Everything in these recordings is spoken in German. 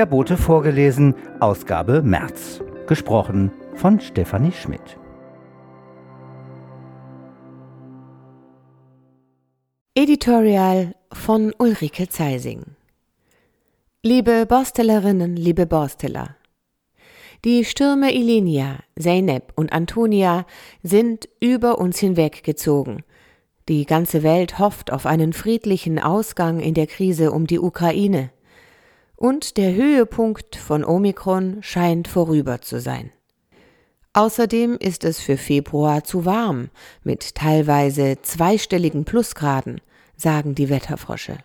Der Bote vorgelesen, Ausgabe März. Gesprochen von Stefanie Schmidt. Editorial von Ulrike Zeising Liebe Borstellerinnen, liebe Borsteller, die Stürme Ilenia, Zeynep und Antonia sind über uns hinweggezogen. Die ganze Welt hofft auf einen friedlichen Ausgang in der Krise um die Ukraine. Und der Höhepunkt von Omikron scheint vorüber zu sein. Außerdem ist es für Februar zu warm, mit teilweise zweistelligen Plusgraden, sagen die Wetterfrosche.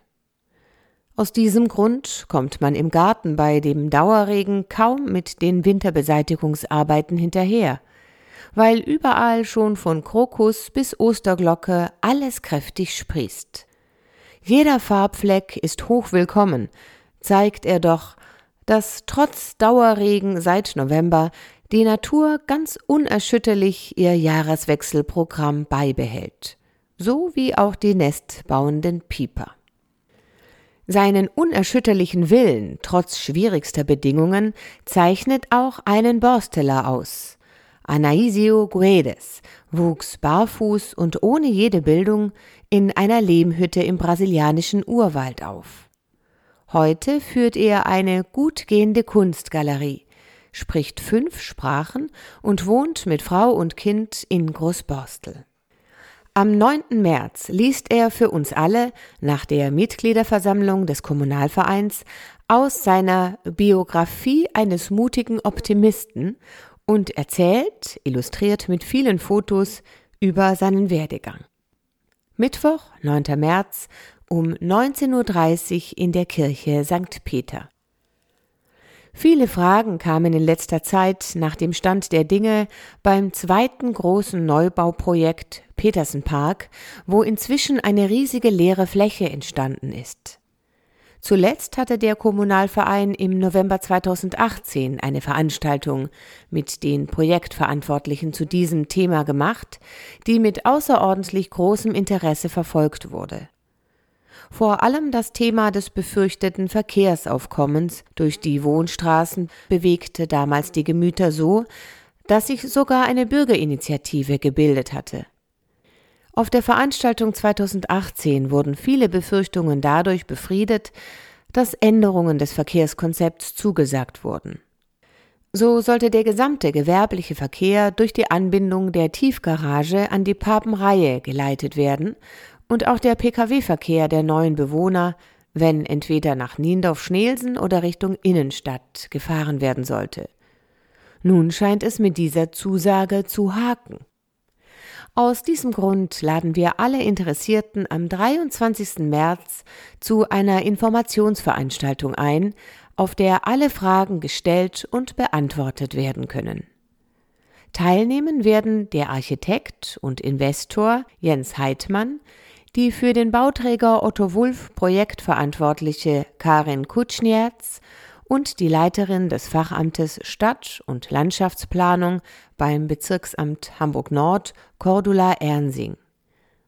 Aus diesem Grund kommt man im Garten bei dem Dauerregen kaum mit den Winterbeseitigungsarbeiten hinterher, weil überall schon von Krokus bis Osterglocke alles kräftig sprießt. Jeder Farbfleck ist hochwillkommen, zeigt er doch, dass trotz Dauerregen seit November die Natur ganz unerschütterlich ihr Jahreswechselprogramm beibehält, so wie auch die nestbauenden Pieper. Seinen unerschütterlichen Willen trotz schwierigster Bedingungen zeichnet auch einen Borsteller aus. Anaisio Guedes wuchs barfuß und ohne jede Bildung in einer Lehmhütte im brasilianischen Urwald auf. Heute führt er eine gut gehende Kunstgalerie, spricht fünf Sprachen und wohnt mit Frau und Kind in Großborstel. Am 9. März liest er für uns alle nach der Mitgliederversammlung des Kommunalvereins aus seiner Biografie eines mutigen Optimisten und erzählt, illustriert mit vielen Fotos, über seinen Werdegang. Mittwoch, 9. März um 19.30 Uhr in der Kirche St. Peter. Viele Fragen kamen in letzter Zeit nach dem Stand der Dinge beim zweiten großen Neubauprojekt Petersenpark, wo inzwischen eine riesige leere Fläche entstanden ist. Zuletzt hatte der Kommunalverein im November 2018 eine Veranstaltung mit den Projektverantwortlichen zu diesem Thema gemacht, die mit außerordentlich großem Interesse verfolgt wurde. Vor allem das Thema des befürchteten Verkehrsaufkommens durch die Wohnstraßen bewegte damals die Gemüter so, dass sich sogar eine Bürgerinitiative gebildet hatte. Auf der Veranstaltung 2018 wurden viele Befürchtungen dadurch befriedet, dass Änderungen des Verkehrskonzepts zugesagt wurden. So sollte der gesamte gewerbliche Verkehr durch die Anbindung der Tiefgarage an die Papenreihe geleitet werden und auch der Pkw-Verkehr der neuen Bewohner, wenn entweder nach Niendorf-Schnelsen oder Richtung Innenstadt gefahren werden sollte. Nun scheint es mit dieser Zusage zu haken. Aus diesem Grund laden wir alle Interessierten am 23. März zu einer Informationsveranstaltung ein, auf der alle Fragen gestellt und beantwortet werden können. Teilnehmen werden der Architekt und Investor Jens Heidmann, die für den Bauträger Otto Wulf Projektverantwortliche Karin Kutschnierz und die Leiterin des Fachamtes Stadt- und Landschaftsplanung beim Bezirksamt Hamburg Nord Cordula Ernsing.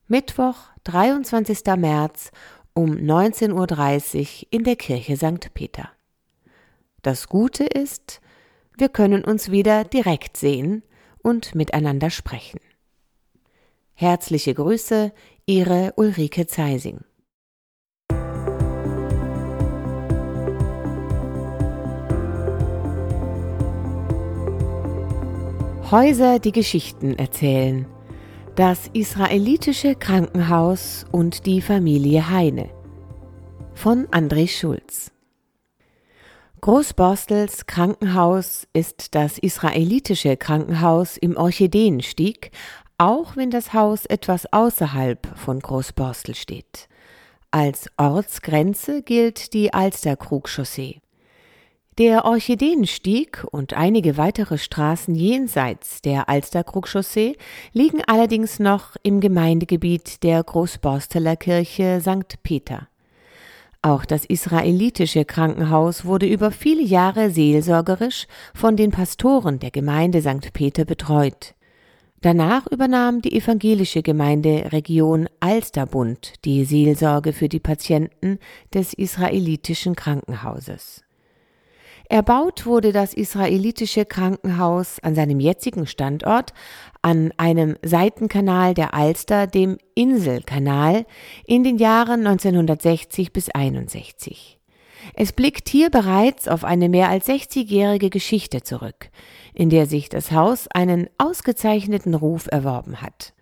Mittwoch, 23. März um 19.30 Uhr in der Kirche St. Peter. Das Gute ist, wir können uns wieder direkt sehen und miteinander sprechen. Herzliche Grüße, Ihre Ulrike Zeising. Häuser, die Geschichten erzählen. Das israelitische Krankenhaus und die Familie Heine von André Schulz. Großborstels Krankenhaus ist das israelitische Krankenhaus im Orchideenstieg auch wenn das Haus etwas außerhalb von Großborstel steht. Als Ortsgrenze gilt die Alsterkrugchaussee. Der Orchideenstieg und einige weitere Straßen jenseits der Alsterkrugchaussee liegen allerdings noch im Gemeindegebiet der Großborsteler Kirche St. Peter. Auch das israelitische Krankenhaus wurde über viele Jahre seelsorgerisch von den Pastoren der Gemeinde St. Peter betreut. Danach übernahm die evangelische Gemeinde Region Alsterbund die Seelsorge für die Patienten des israelitischen Krankenhauses. Erbaut wurde das israelitische Krankenhaus an seinem jetzigen Standort an einem Seitenkanal der Alster, dem Inselkanal, in den Jahren 1960 bis 61. Es blickt hier bereits auf eine mehr als 60-jährige Geschichte zurück, in der sich das Haus einen ausgezeichneten Ruf erworben hat.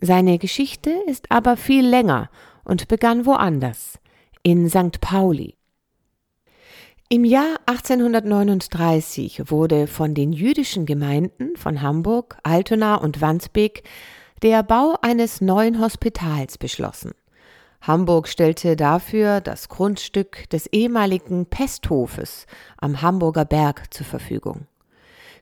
Seine Geschichte ist aber viel länger und begann woanders, in St. Pauli. Im Jahr 1839 wurde von den jüdischen Gemeinden von Hamburg, Altona und Wandsbek der Bau eines neuen Hospitals beschlossen. Hamburg stellte dafür das Grundstück des ehemaligen Pesthofes am Hamburger Berg zur Verfügung.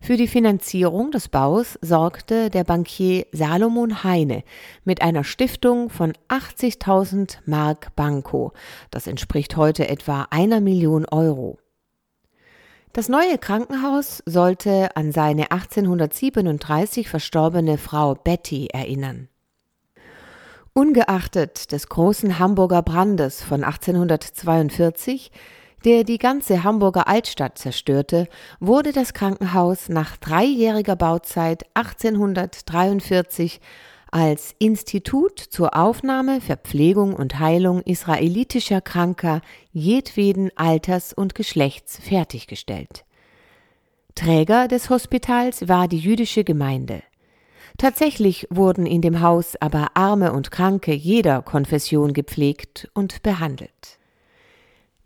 Für die Finanzierung des Baus sorgte der Bankier Salomon Heine mit einer Stiftung von 80.000 Mark Banco. Das entspricht heute etwa einer Million Euro. Das neue Krankenhaus sollte an seine 1837 verstorbene Frau Betty erinnern. Ungeachtet des großen Hamburger Brandes von 1842 der die ganze Hamburger Altstadt zerstörte, wurde das Krankenhaus nach dreijähriger Bauzeit 1843 als Institut zur Aufnahme, Verpflegung und Heilung israelitischer Kranker jedweden Alters und Geschlechts fertiggestellt. Träger des Hospitals war die jüdische Gemeinde. Tatsächlich wurden in dem Haus aber Arme und Kranke jeder Konfession gepflegt und behandelt.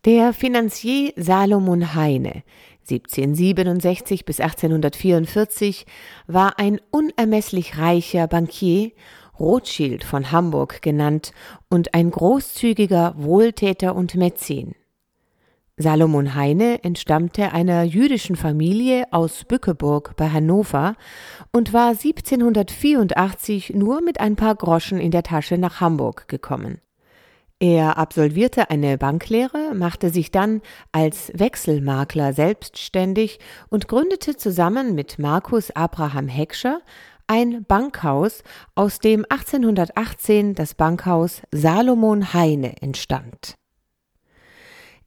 Der Finanzier Salomon Heine 1767 bis 1844 war ein unermesslich reicher Bankier, Rothschild von Hamburg genannt und ein großzügiger Wohltäter und Mäzen. Salomon Heine entstammte einer jüdischen Familie aus Bückeburg bei Hannover und war 1784 nur mit ein paar Groschen in der Tasche nach Hamburg gekommen. Er absolvierte eine Banklehre, machte sich dann als Wechselmakler selbstständig und gründete zusammen mit Markus Abraham Heckscher ein Bankhaus, aus dem 1818 das Bankhaus Salomon Heine entstand.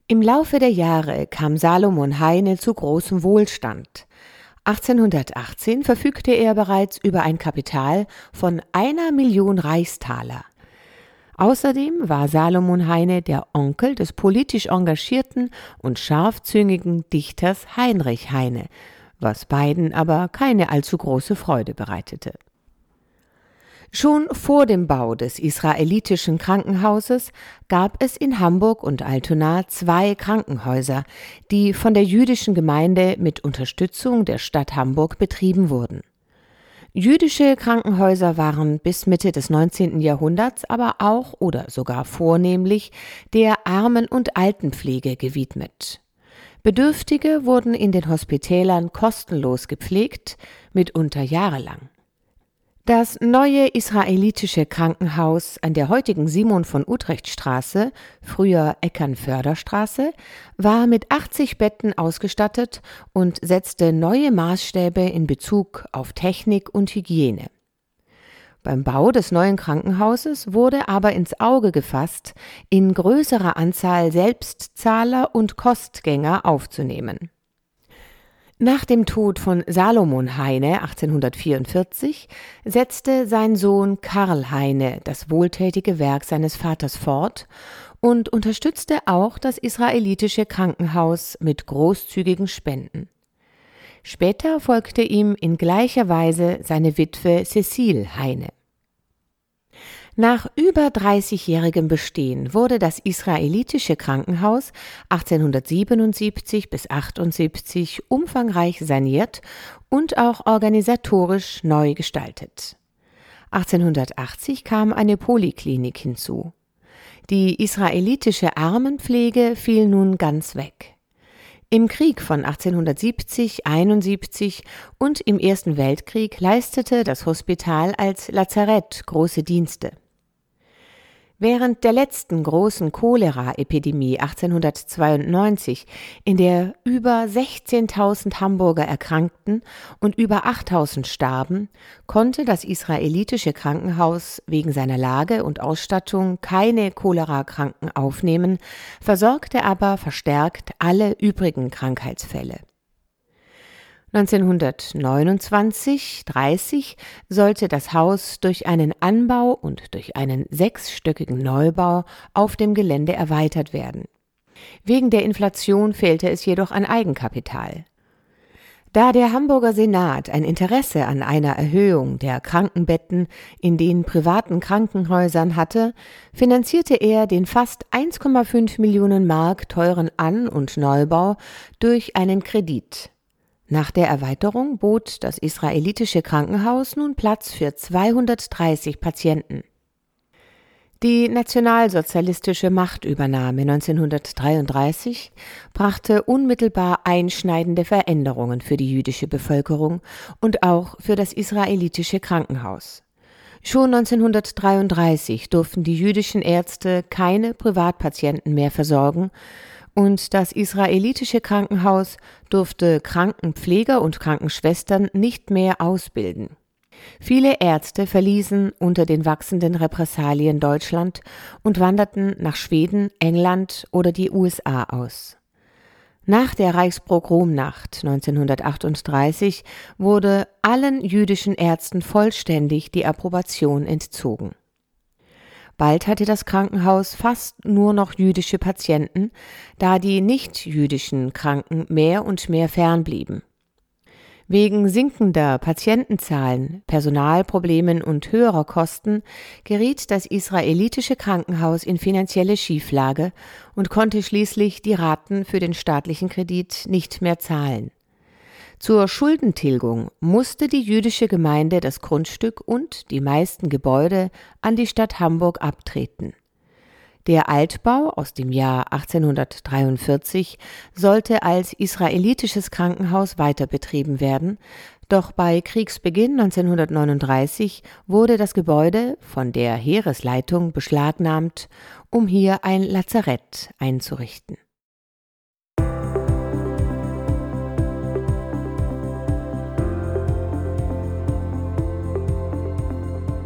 Im Laufe der Jahre kam Salomon Heine zu großem Wohlstand. 1818 verfügte er bereits über ein Kapital von einer Million Reichstaler. Außerdem war Salomon Heine der Onkel des politisch engagierten und scharfzüngigen Dichters Heinrich Heine, was beiden aber keine allzu große Freude bereitete. Schon vor dem Bau des israelitischen Krankenhauses gab es in Hamburg und Altona zwei Krankenhäuser, die von der jüdischen Gemeinde mit Unterstützung der Stadt Hamburg betrieben wurden. Jüdische Krankenhäuser waren bis Mitte des 19. Jahrhunderts aber auch oder sogar vornehmlich der Armen- und Altenpflege gewidmet. Bedürftige wurden in den Hospitälern kostenlos gepflegt, mitunter jahrelang. Das neue israelitische Krankenhaus an der heutigen Simon von Utrecht Straße, früher Eckernförderstraße, war mit 80 Betten ausgestattet und setzte neue Maßstäbe in Bezug auf Technik und Hygiene. Beim Bau des neuen Krankenhauses wurde aber ins Auge gefasst, in größerer Anzahl Selbstzahler und Kostgänger aufzunehmen. Nach dem Tod von Salomon Heine 1844 setzte sein Sohn Karl Heine das wohltätige Werk seines Vaters fort und unterstützte auch das israelitische Krankenhaus mit großzügigen Spenden. Später folgte ihm in gleicher Weise seine Witwe Cecile Heine. Nach über 30-jährigem Bestehen wurde das israelitische Krankenhaus 1877 bis 78 umfangreich saniert und auch organisatorisch neu gestaltet. 1880 kam eine Poliklinik hinzu. Die israelitische Armenpflege fiel nun ganz weg. Im Krieg von 1870, 71 und im Ersten Weltkrieg leistete das Hospital als Lazarett große Dienste. Während der letzten großen Cholera-Epidemie 1892, in der über 16.000 Hamburger erkrankten und über 8.000 starben, konnte das israelitische Krankenhaus wegen seiner Lage und Ausstattung keine Cholera-Kranken aufnehmen, versorgte aber verstärkt alle übrigen Krankheitsfälle. 1929-30 sollte das Haus durch einen Anbau und durch einen sechsstöckigen Neubau auf dem Gelände erweitert werden. Wegen der Inflation fehlte es jedoch an Eigenkapital. Da der Hamburger Senat ein Interesse an einer Erhöhung der Krankenbetten in den privaten Krankenhäusern hatte, finanzierte er den fast 1,5 Millionen Mark teuren An- und Neubau durch einen Kredit. Nach der Erweiterung bot das israelitische Krankenhaus nun Platz für 230 Patienten. Die nationalsozialistische Machtübernahme 1933 brachte unmittelbar einschneidende Veränderungen für die jüdische Bevölkerung und auch für das israelitische Krankenhaus. Schon 1933 durften die jüdischen Ärzte keine Privatpatienten mehr versorgen, und das israelitische Krankenhaus durfte Krankenpfleger und Krankenschwestern nicht mehr ausbilden. Viele Ärzte verließen unter den wachsenden Repressalien Deutschland und wanderten nach Schweden, England oder die USA aus. Nach der Reichspogromnacht 1938 wurde allen jüdischen Ärzten vollständig die Approbation entzogen. Bald hatte das Krankenhaus fast nur noch jüdische Patienten, da die nicht-jüdischen Kranken mehr und mehr fernblieben. Wegen sinkender Patientenzahlen, Personalproblemen und höherer Kosten geriet das israelitische Krankenhaus in finanzielle Schieflage und konnte schließlich die Raten für den staatlichen Kredit nicht mehr zahlen. Zur Schuldentilgung musste die jüdische Gemeinde das Grundstück und die meisten Gebäude an die Stadt Hamburg abtreten. Der Altbau aus dem Jahr 1843 sollte als israelitisches Krankenhaus weiterbetrieben werden, doch bei Kriegsbeginn 1939 wurde das Gebäude von der Heeresleitung beschlagnahmt, um hier ein Lazarett einzurichten.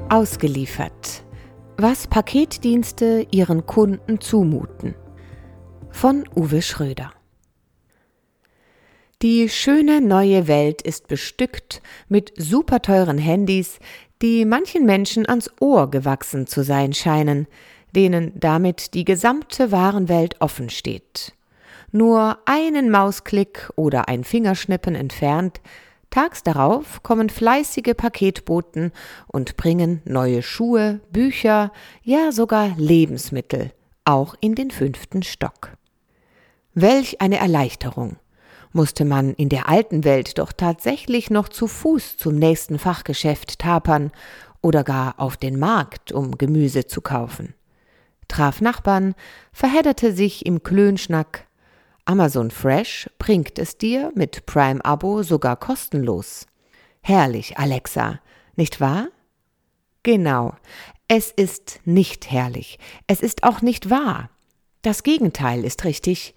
Ausgeliefert. Was Paketdienste ihren Kunden zumuten. Von Uwe Schröder. Die schöne neue Welt ist bestückt mit superteuren Handys, die manchen Menschen ans Ohr gewachsen zu sein scheinen, denen damit die gesamte Warenwelt offen steht. Nur einen Mausklick oder ein Fingerschnippen entfernt Tags darauf kommen fleißige Paketboten und bringen neue Schuhe, Bücher, ja sogar Lebensmittel, auch in den fünften Stock. Welch eine Erleichterung! Musste man in der alten Welt doch tatsächlich noch zu Fuß zum nächsten Fachgeschäft tapern oder gar auf den Markt, um Gemüse zu kaufen. Traf Nachbarn, verhedderte sich im Klönschnack, Amazon Fresh bringt es dir mit Prime-Abo sogar kostenlos. Herrlich, Alexa, nicht wahr? Genau, es ist nicht herrlich, es ist auch nicht wahr. Das Gegenteil ist richtig.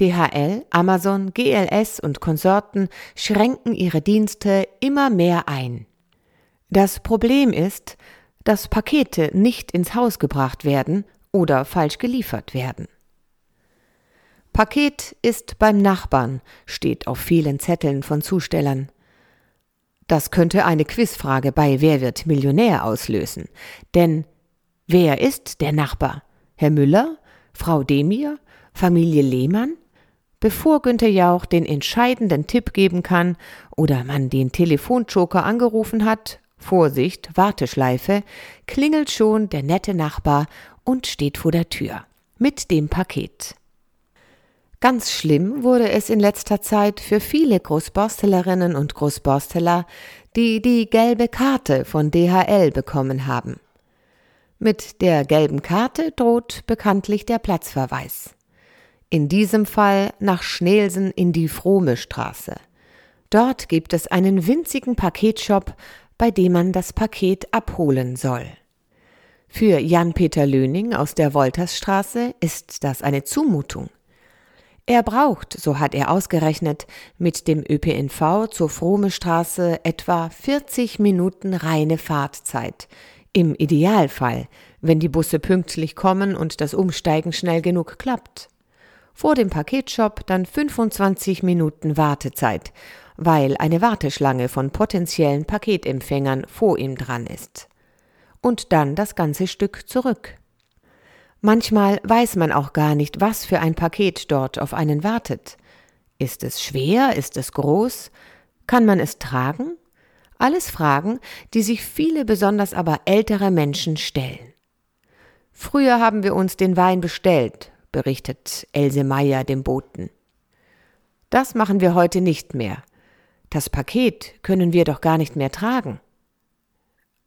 DHL, Amazon, GLS und Konsorten schränken ihre Dienste immer mehr ein. Das Problem ist, dass Pakete nicht ins Haus gebracht werden oder falsch geliefert werden. Paket ist beim Nachbarn, steht auf vielen Zetteln von Zustellern. Das könnte eine Quizfrage bei Wer wird Millionär auslösen. Denn wer ist der Nachbar? Herr Müller? Frau Demir? Familie Lehmann? Bevor Günther Jauch den entscheidenden Tipp geben kann oder man den Telefonjoker angerufen hat, Vorsicht, Warteschleife, klingelt schon der nette Nachbar und steht vor der Tür mit dem Paket. Ganz schlimm wurde es in letzter Zeit für viele Großborstellerinnen und Großborsteller, die die gelbe Karte von DHL bekommen haben. Mit der gelben Karte droht bekanntlich der Platzverweis. In diesem Fall nach Schnelsen in die Frohme Straße. Dort gibt es einen winzigen Paketshop, bei dem man das Paket abholen soll. Für Jan-Peter Löning aus der Woltersstraße ist das eine Zumutung. Er braucht, so hat er ausgerechnet, mit dem ÖPNV zur Frohmestraße etwa 40 Minuten reine Fahrtzeit. Im Idealfall, wenn die Busse pünktlich kommen und das Umsteigen schnell genug klappt. Vor dem Paketshop dann 25 Minuten Wartezeit, weil eine Warteschlange von potenziellen Paketempfängern vor ihm dran ist. Und dann das ganze Stück zurück. Manchmal weiß man auch gar nicht, was für ein Paket dort auf einen wartet. Ist es schwer? Ist es groß? Kann man es tragen? Alles Fragen, die sich viele, besonders aber ältere Menschen stellen. Früher haben wir uns den Wein bestellt, berichtet Else Meyer dem Boten. Das machen wir heute nicht mehr. Das Paket können wir doch gar nicht mehr tragen.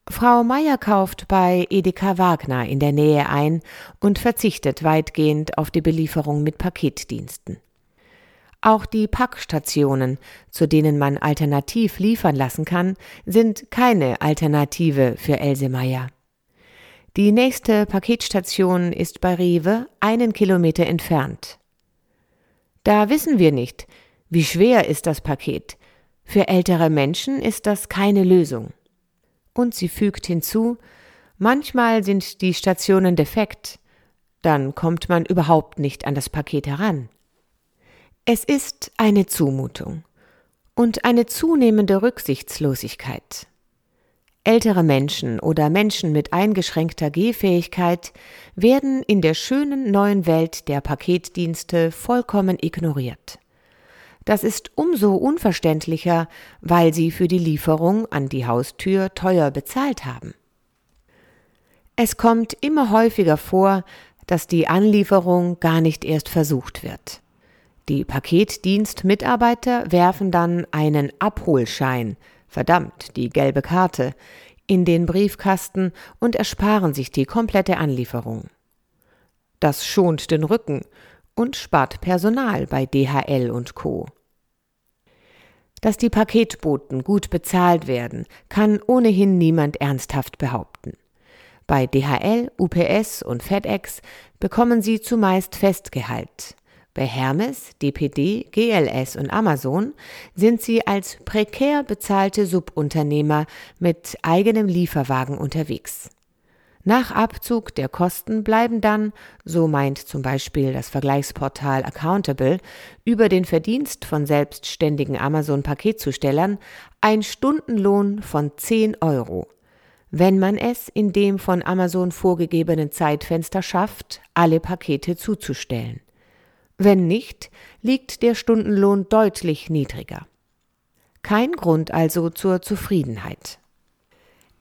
Frau Meier kauft bei Edeka Wagner in der Nähe ein und verzichtet weitgehend auf die Belieferung mit Paketdiensten. Auch die Packstationen, zu denen man alternativ liefern lassen kann, sind keine Alternative für Else Meier. Die nächste Paketstation ist bei Rewe einen Kilometer entfernt. Da wissen wir nicht, wie schwer ist das Paket. Für ältere Menschen ist das keine Lösung. Und sie fügt hinzu, manchmal sind die Stationen defekt, dann kommt man überhaupt nicht an das Paket heran. Es ist eine Zumutung und eine zunehmende Rücksichtslosigkeit. Ältere Menschen oder Menschen mit eingeschränkter Gehfähigkeit werden in der schönen neuen Welt der Paketdienste vollkommen ignoriert. Das ist umso unverständlicher, weil sie für die Lieferung an die Haustür teuer bezahlt haben. Es kommt immer häufiger vor, dass die Anlieferung gar nicht erst versucht wird. Die Paketdienstmitarbeiter werfen dann einen Abholschein, verdammt, die gelbe Karte, in den Briefkasten und ersparen sich die komplette Anlieferung. Das schont den Rücken und spart Personal bei DHL und Co. Dass die Paketboten gut bezahlt werden, kann ohnehin niemand ernsthaft behaupten. Bei DHL, UPS und FedEx bekommen sie zumeist Festgehalt. Bei Hermes, DPD, GLS und Amazon sind sie als prekär bezahlte Subunternehmer mit eigenem Lieferwagen unterwegs. Nach Abzug der Kosten bleiben dann, so meint zum Beispiel das Vergleichsportal Accountable, über den Verdienst von selbstständigen Amazon-Paketzustellern ein Stundenlohn von 10 Euro, wenn man es in dem von Amazon vorgegebenen Zeitfenster schafft, alle Pakete zuzustellen. Wenn nicht, liegt der Stundenlohn deutlich niedriger. Kein Grund also zur Zufriedenheit.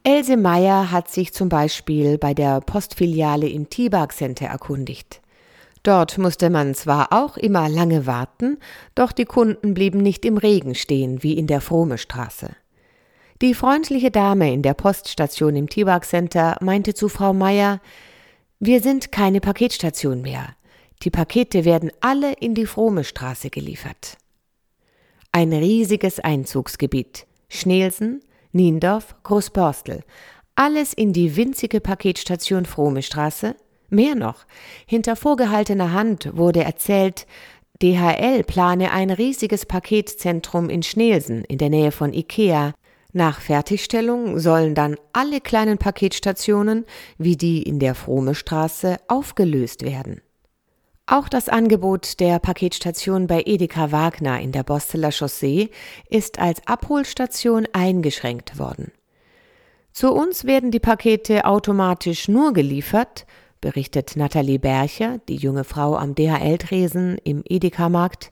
Else Meyer hat sich zum Beispiel bei der Postfiliale im Tibag Center erkundigt. Dort musste man zwar auch immer lange warten, doch die Kunden blieben nicht im Regen stehen wie in der Frohme Straße. Die freundliche Dame in der Poststation im Tibag Center meinte zu Frau Meyer, wir sind keine Paketstation mehr. Die Pakete werden alle in die Frohme Straße geliefert. Ein riesiges Einzugsgebiet. Schnelsen, Niendorf, Großborstel. Alles in die winzige Paketstation Frohmestraße. Mehr noch, hinter vorgehaltener Hand wurde erzählt, DHL plane ein riesiges Paketzentrum in Schnelsen in der Nähe von Ikea. Nach Fertigstellung sollen dann alle kleinen Paketstationen wie die in der Frohmestraße aufgelöst werden. Auch das Angebot der Paketstation bei Edeka Wagner in der Bosteler Chaussee ist als Abholstation eingeschränkt worden. Zu uns werden die Pakete automatisch nur geliefert, berichtet Nathalie Bercher, die junge Frau am DHL-Tresen im Edeka-Markt,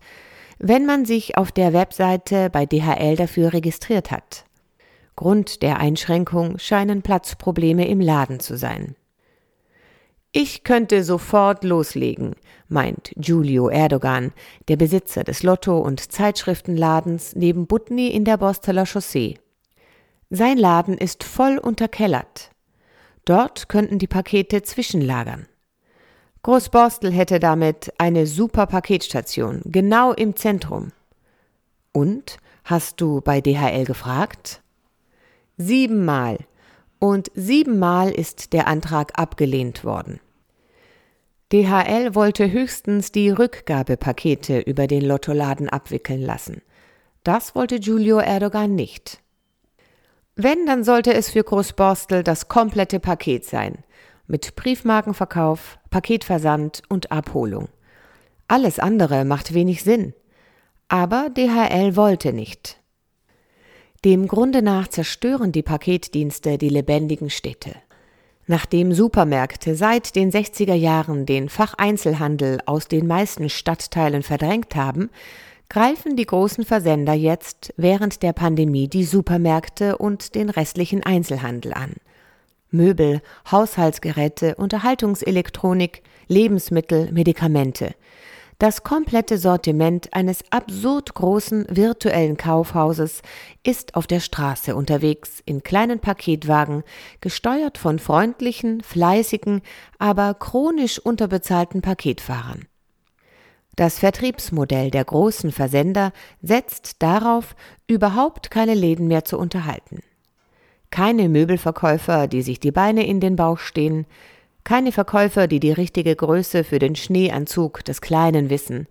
wenn man sich auf der Webseite bei DHL dafür registriert hat. Grund der Einschränkung scheinen Platzprobleme im Laden zu sein. Ich könnte sofort loslegen, meint Giulio Erdogan, der Besitzer des Lotto- und Zeitschriftenladens neben Butni in der Bosteler Chaussee. Sein Laden ist voll unterkellert. Dort könnten die Pakete zwischenlagern. Großborstel hätte damit eine super Paketstation, genau im Zentrum. Und? Hast du bei DHL gefragt? Siebenmal und siebenmal ist der Antrag abgelehnt worden. DHL wollte höchstens die Rückgabepakete über den Lottoladen abwickeln lassen. Das wollte Giulio Erdogan nicht. Wenn, dann sollte es für Großborstel das komplette Paket sein, mit Briefmarkenverkauf, Paketversand und Abholung. Alles andere macht wenig Sinn. Aber DHL wollte nicht. Dem Grunde nach zerstören die Paketdienste die lebendigen Städte. Nachdem Supermärkte seit den 60er Jahren den Facheinzelhandel aus den meisten Stadtteilen verdrängt haben, greifen die großen Versender jetzt während der Pandemie die Supermärkte und den restlichen Einzelhandel an. Möbel, Haushaltsgeräte, Unterhaltungselektronik, Lebensmittel, Medikamente. Das komplette Sortiment eines absurd großen virtuellen Kaufhauses ist auf der Straße unterwegs in kleinen Paketwagen, gesteuert von freundlichen, fleißigen, aber chronisch unterbezahlten Paketfahrern. Das Vertriebsmodell der großen Versender setzt darauf, überhaupt keine Läden mehr zu unterhalten. Keine Möbelverkäufer, die sich die Beine in den Bauch stehen, keine Verkäufer, die die richtige Größe für den Schneeanzug des Kleinen wissen,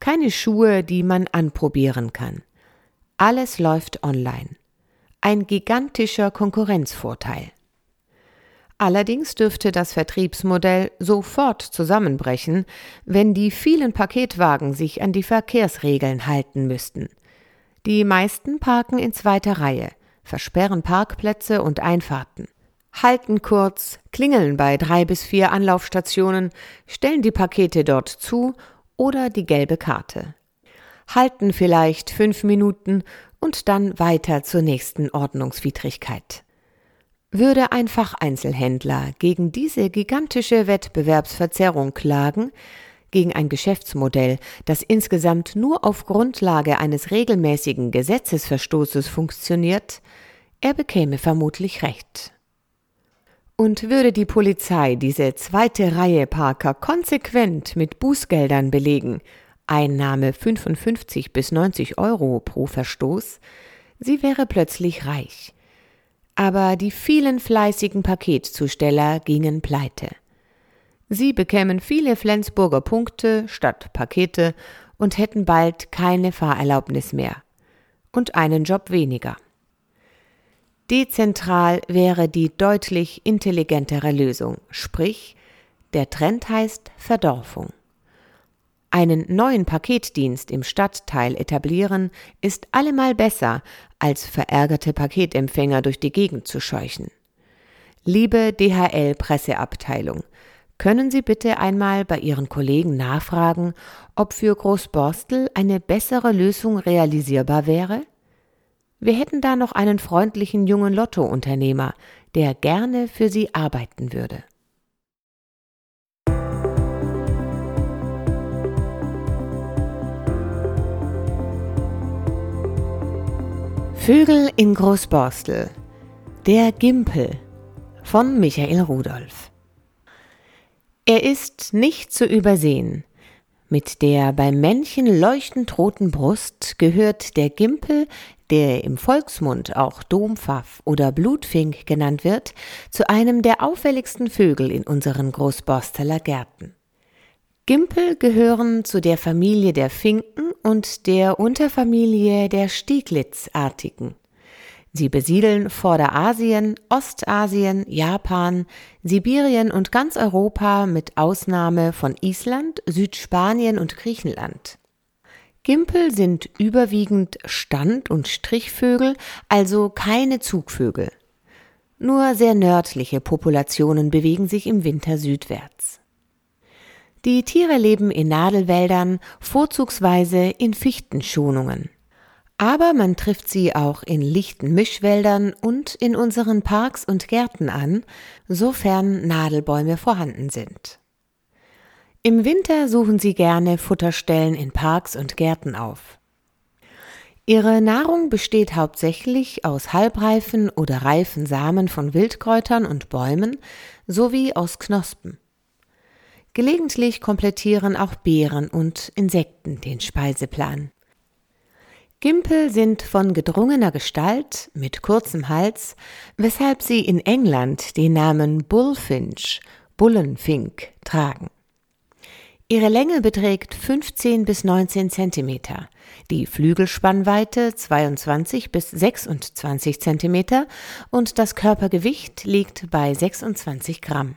keine Schuhe, die man anprobieren kann. Alles läuft online. Ein gigantischer Konkurrenzvorteil. Allerdings dürfte das Vertriebsmodell sofort zusammenbrechen, wenn die vielen Paketwagen sich an die Verkehrsregeln halten müssten. Die meisten parken in zweiter Reihe, versperren Parkplätze und Einfahrten, halten kurz, klingeln bei drei bis vier Anlaufstationen, stellen die Pakete dort zu oder die gelbe Karte, halten vielleicht fünf Minuten und dann weiter zur nächsten Ordnungswidrigkeit. Würde ein Facheinzelhändler gegen diese gigantische Wettbewerbsverzerrung klagen, gegen ein Geschäftsmodell, das insgesamt nur auf Grundlage eines regelmäßigen Gesetzesverstoßes funktioniert, er bekäme vermutlich Recht. Und würde die Polizei diese zweite Reihe Parker konsequent mit Bußgeldern belegen, Einnahme 55 bis 90 Euro pro Verstoß, sie wäre plötzlich reich aber die vielen fleißigen Paketzusteller gingen pleite. Sie bekämen viele Flensburger Punkte statt Pakete und hätten bald keine Fahrerlaubnis mehr und einen Job weniger. Dezentral wäre die deutlich intelligentere Lösung, sprich, der Trend heißt Verdorfung. Einen neuen Paketdienst im Stadtteil etablieren ist allemal besser, als verärgerte Paketempfänger durch die Gegend zu scheuchen. Liebe DHL-Presseabteilung, können Sie bitte einmal bei Ihren Kollegen nachfragen, ob für Großborstel eine bessere Lösung realisierbar wäre? Wir hätten da noch einen freundlichen jungen Lottounternehmer, der gerne für Sie arbeiten würde. Vögel in Großborstel. Der Gimpel von Michael Rudolph. Er ist nicht zu übersehen. Mit der beim Männchen leuchtend roten Brust gehört der Gimpel, der im Volksmund auch Dompfaff oder Blutfink genannt wird, zu einem der auffälligsten Vögel in unseren Großborsteler Gärten. Gimpel gehören zu der Familie der Finken und der Unterfamilie der Stieglitzartigen. Sie besiedeln Vorderasien, Ostasien, Japan, Sibirien und ganz Europa mit Ausnahme von Island, Südspanien und Griechenland. Gimpel sind überwiegend Stand- und Strichvögel, also keine Zugvögel. Nur sehr nördliche Populationen bewegen sich im Winter südwärts. Die Tiere leben in Nadelwäldern, vorzugsweise in Fichtenschonungen. Aber man trifft sie auch in lichten Mischwäldern und in unseren Parks und Gärten an, sofern Nadelbäume vorhanden sind. Im Winter suchen sie gerne Futterstellen in Parks und Gärten auf. Ihre Nahrung besteht hauptsächlich aus halbreifen oder reifen Samen von Wildkräutern und Bäumen sowie aus Knospen. Gelegentlich komplettieren auch Beeren und Insekten den Speiseplan. Gimpel sind von gedrungener Gestalt mit kurzem Hals, weshalb sie in England den Namen Bullfinch, Bullenfink, tragen. Ihre Länge beträgt 15 bis 19 Zentimeter, die Flügelspannweite 22 bis 26 Zentimeter und das Körpergewicht liegt bei 26 Gramm.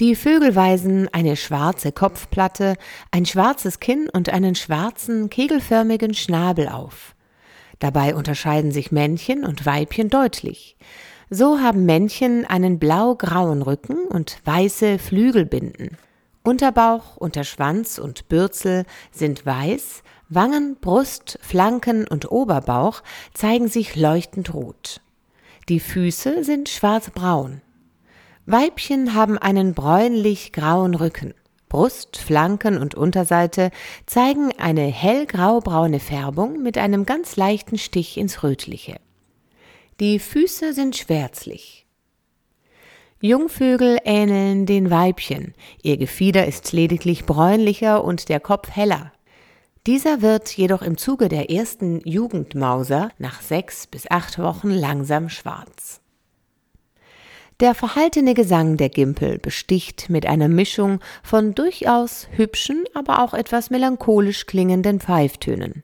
Die Vögel weisen eine schwarze Kopfplatte, ein schwarzes Kinn und einen schwarzen, kegelförmigen Schnabel auf. Dabei unterscheiden sich Männchen und Weibchen deutlich. So haben Männchen einen blau-grauen Rücken und weiße Flügelbinden. Unterbauch, Unterschwanz und Bürzel sind weiß, Wangen, Brust, Flanken und Oberbauch zeigen sich leuchtend rot. Die Füße sind schwarzbraun. Weibchen haben einen bräunlich-grauen Rücken. Brust, Flanken und Unterseite zeigen eine hellgraubraune Färbung mit einem ganz leichten Stich ins Rötliche. Die Füße sind schwärzlich. Jungvögel ähneln den Weibchen. Ihr Gefieder ist lediglich bräunlicher und der Kopf heller. Dieser wird jedoch im Zuge der ersten Jugendmauser nach sechs bis acht Wochen langsam schwarz. Der verhaltene Gesang der Gimpel besticht mit einer Mischung von durchaus hübschen, aber auch etwas melancholisch klingenden Pfeiftönen.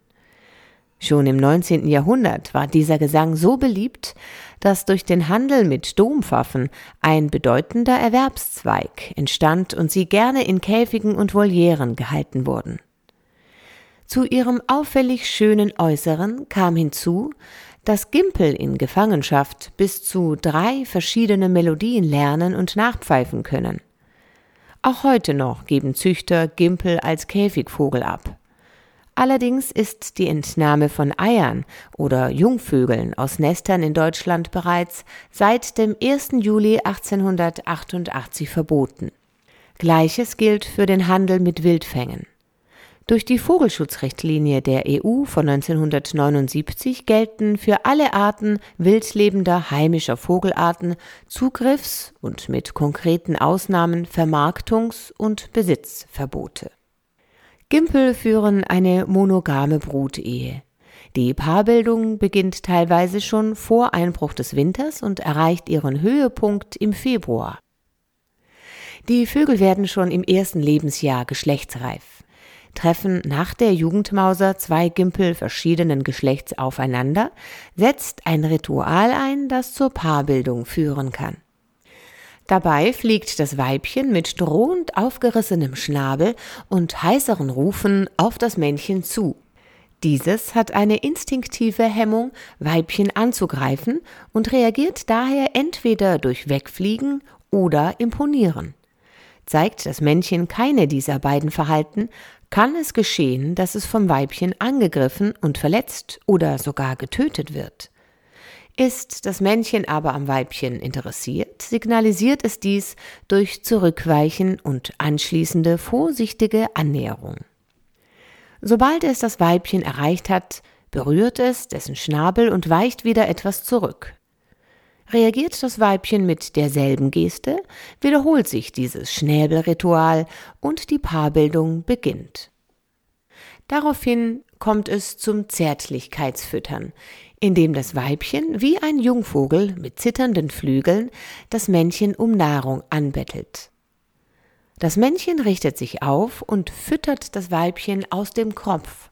Schon im 19. Jahrhundert war dieser Gesang so beliebt, dass durch den Handel mit Dompfaffen ein bedeutender Erwerbszweig entstand und sie gerne in Käfigen und Volieren gehalten wurden. Zu ihrem auffällig schönen Äußeren kam hinzu, dass Gimpel in Gefangenschaft bis zu drei verschiedene Melodien lernen und nachpfeifen können. Auch heute noch geben Züchter Gimpel als Käfigvogel ab. Allerdings ist die Entnahme von Eiern oder Jungvögeln aus Nestern in Deutschland bereits seit dem 1. Juli 1888 verboten. Gleiches gilt für den Handel mit Wildfängen. Durch die Vogelschutzrichtlinie der EU von 1979 gelten für alle Arten wildlebender heimischer Vogelarten Zugriffs- und mit konkreten Ausnahmen Vermarktungs- und Besitzverbote. Gimpel führen eine monogame Brutehe. Die Paarbildung beginnt teilweise schon vor Einbruch des Winters und erreicht ihren Höhepunkt im Februar. Die Vögel werden schon im ersten Lebensjahr geschlechtsreif treffen nach der Jugendmauser zwei Gimpel verschiedenen Geschlechts aufeinander, setzt ein Ritual ein, das zur Paarbildung führen kann. Dabei fliegt das Weibchen mit drohend aufgerissenem Schnabel und heißeren Rufen auf das Männchen zu. Dieses hat eine instinktive Hemmung, Weibchen anzugreifen und reagiert daher entweder durch Wegfliegen oder Imponieren. Zeigt das Männchen keine dieser beiden Verhalten, kann es geschehen, dass es vom Weibchen angegriffen und verletzt oder sogar getötet wird. Ist das Männchen aber am Weibchen interessiert, signalisiert es dies durch Zurückweichen und anschließende vorsichtige Annäherung. Sobald es das Weibchen erreicht hat, berührt es dessen Schnabel und weicht wieder etwas zurück. Reagiert das Weibchen mit derselben Geste, wiederholt sich dieses Schnäbelritual und die Paarbildung beginnt. Daraufhin kommt es zum Zärtlichkeitsfüttern, indem das Weibchen wie ein Jungvogel mit zitternden Flügeln das Männchen um Nahrung anbettelt. Das Männchen richtet sich auf und füttert das Weibchen aus dem Kropf.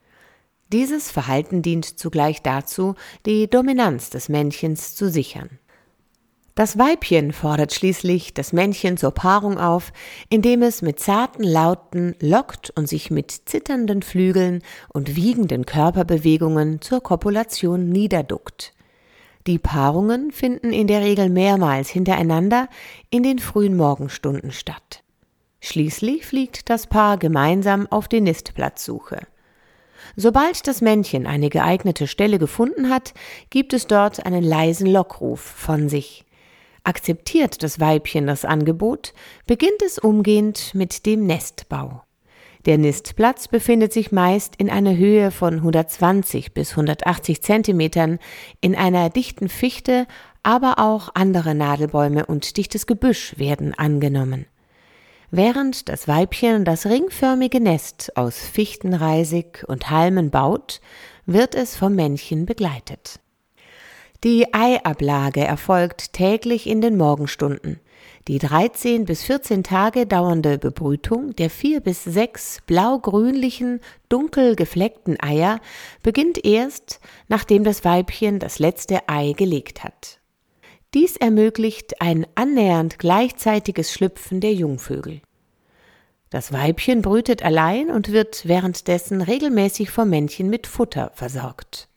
Dieses Verhalten dient zugleich dazu, die Dominanz des Männchens zu sichern. Das Weibchen fordert schließlich das Männchen zur Paarung auf, indem es mit zarten Lauten lockt und sich mit zitternden Flügeln und wiegenden Körperbewegungen zur Kopulation niederduckt. Die Paarungen finden in der Regel mehrmals hintereinander in den frühen Morgenstunden statt. Schließlich fliegt das Paar gemeinsam auf die Nistplatzsuche. Sobald das Männchen eine geeignete Stelle gefunden hat, gibt es dort einen leisen Lockruf von sich. Akzeptiert das Weibchen das Angebot, beginnt es umgehend mit dem Nestbau. Der Nistplatz befindet sich meist in einer Höhe von 120 bis 180 Zentimetern in einer dichten Fichte, aber auch andere Nadelbäume und dichtes Gebüsch werden angenommen. Während das Weibchen das ringförmige Nest aus Fichtenreisig und Halmen baut, wird es vom Männchen begleitet. Die Eiablage erfolgt täglich in den Morgenstunden. Die 13 bis 14 Tage dauernde Bebrütung der vier bis sechs blau-grünlichen, dunkel gefleckten Eier beginnt erst, nachdem das Weibchen das letzte Ei gelegt hat. Dies ermöglicht ein annähernd gleichzeitiges Schlüpfen der Jungvögel. Das Weibchen brütet allein und wird währenddessen regelmäßig vom Männchen mit Futter versorgt.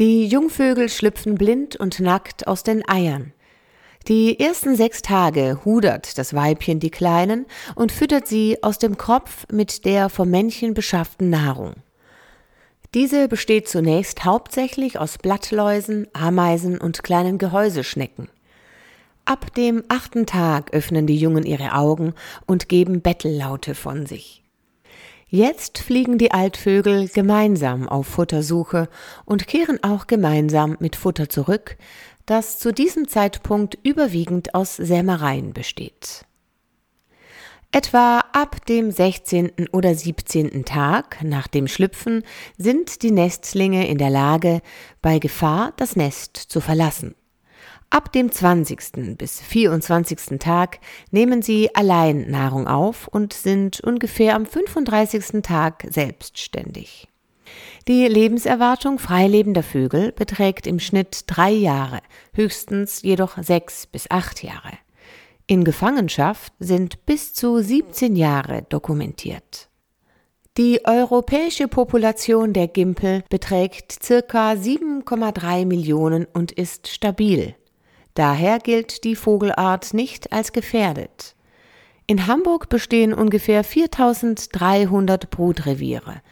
Die Jungvögel schlüpfen blind und nackt aus den Eiern. Die ersten sechs Tage hudert das Weibchen die Kleinen und füttert sie aus dem Kropf mit der vom Männchen beschafften Nahrung. Diese besteht zunächst hauptsächlich aus Blattläusen, Ameisen und kleinen Gehäuseschnecken. Ab dem achten Tag öffnen die Jungen ihre Augen und geben Bettellaute von sich. Jetzt fliegen die Altvögel gemeinsam auf Futtersuche und kehren auch gemeinsam mit Futter zurück, das zu diesem Zeitpunkt überwiegend aus Sämereien besteht. Etwa ab dem 16. oder 17. Tag nach dem Schlüpfen sind die Nestlinge in der Lage, bei Gefahr das Nest zu verlassen. Ab dem 20. bis 24. Tag nehmen sie allein Nahrung auf und sind ungefähr am 35. Tag selbstständig. Die Lebenserwartung freilebender Vögel beträgt im Schnitt drei Jahre, höchstens jedoch sechs bis acht Jahre. In Gefangenschaft sind bis zu 17 Jahre dokumentiert. Die europäische Population der Gimpel beträgt circa 7,3 Millionen und ist stabil. Daher gilt die Vogelart nicht als gefährdet. In Hamburg bestehen ungefähr 4300 Brutreviere.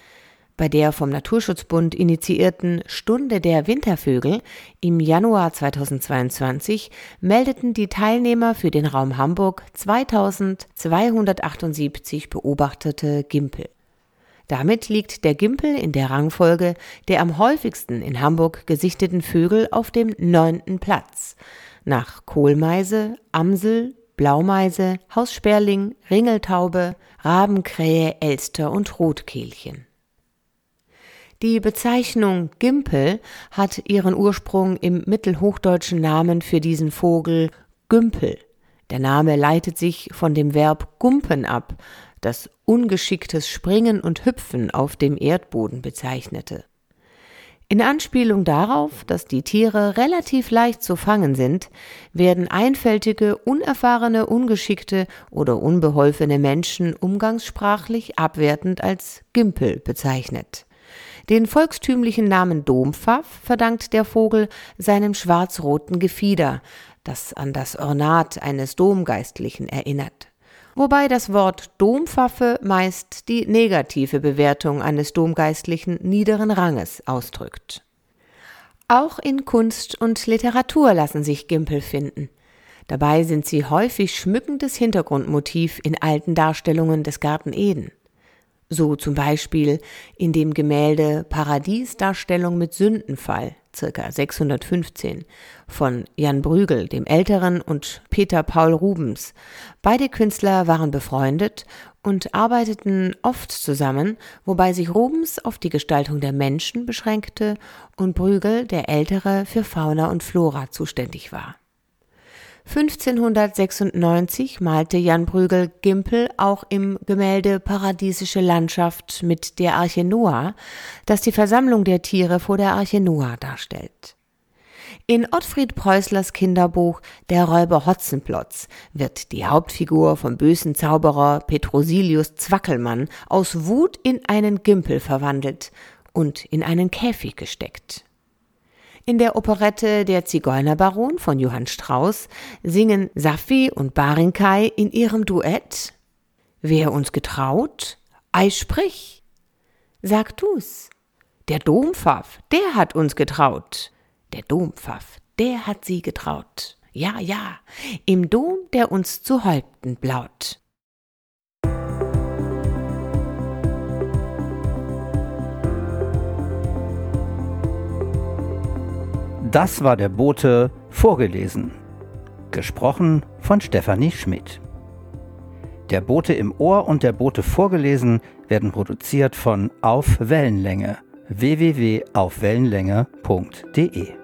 Bei der vom Naturschutzbund initiierten Stunde der Wintervögel im Januar 2022 meldeten die Teilnehmer für den Raum Hamburg 2278 beobachtete Gimpel. Damit liegt der Gimpel in der Rangfolge der am häufigsten in Hamburg gesichteten Vögel auf dem neunten Platz nach Kohlmeise, Amsel, Blaumeise, Haussperling, Ringeltaube, Rabenkrähe, Elster und Rotkehlchen. Die Bezeichnung Gimpel hat ihren Ursprung im mittelhochdeutschen Namen für diesen Vogel Gümpel. Der Name leitet sich von dem Verb gumpen ab, das ungeschicktes Springen und Hüpfen auf dem Erdboden bezeichnete. In Anspielung darauf, dass die Tiere relativ leicht zu fangen sind, werden einfältige, unerfahrene, ungeschickte oder unbeholfene Menschen umgangssprachlich abwertend als Gimpel bezeichnet. Den volkstümlichen Namen Dompfaff verdankt der Vogel seinem schwarz-roten Gefieder, das an das Ornat eines Domgeistlichen erinnert wobei das Wort Dompfaffe meist die negative Bewertung eines Domgeistlichen niederen Ranges ausdrückt. Auch in Kunst und Literatur lassen sich Gimpel finden. Dabei sind sie häufig schmückendes Hintergrundmotiv in alten Darstellungen des Garten Eden. So zum Beispiel in dem Gemälde Paradiesdarstellung mit Sündenfall circa 615 von Jan Brügel, dem Älteren, und Peter Paul Rubens. Beide Künstler waren befreundet und arbeiteten oft zusammen, wobei sich Rubens auf die Gestaltung der Menschen beschränkte und Brügel, der Ältere, für Fauna und Flora zuständig war. 1596 malte Jan Brügel Gimpel auch im Gemälde Paradiesische Landschaft mit der Arche Noah, das die Versammlung der Tiere vor der Arche Noah darstellt. In Ottfried Preußlers Kinderbuch Der Räuber Hotzenplotz wird die Hauptfigur vom bösen Zauberer Petrosilius Zwackelmann aus Wut in einen Gimpel verwandelt und in einen Käfig gesteckt. In der Operette Der Zigeunerbaron von Johann Strauss singen Safi und Barinkai in ihrem Duett Wer uns getraut? Ei sprich! Sag du's. Der Dompfaff, der hat uns getraut. Der Dompfaff, der hat sie getraut. Ja, ja, im Dom, der uns zu Häupten blaut. Das war der Bote vorgelesen. Gesprochen von Stefanie Schmidt. Der Bote im Ohr und der Bote vorgelesen werden produziert von Auf Wellenlänge www.aufwellenlänge.de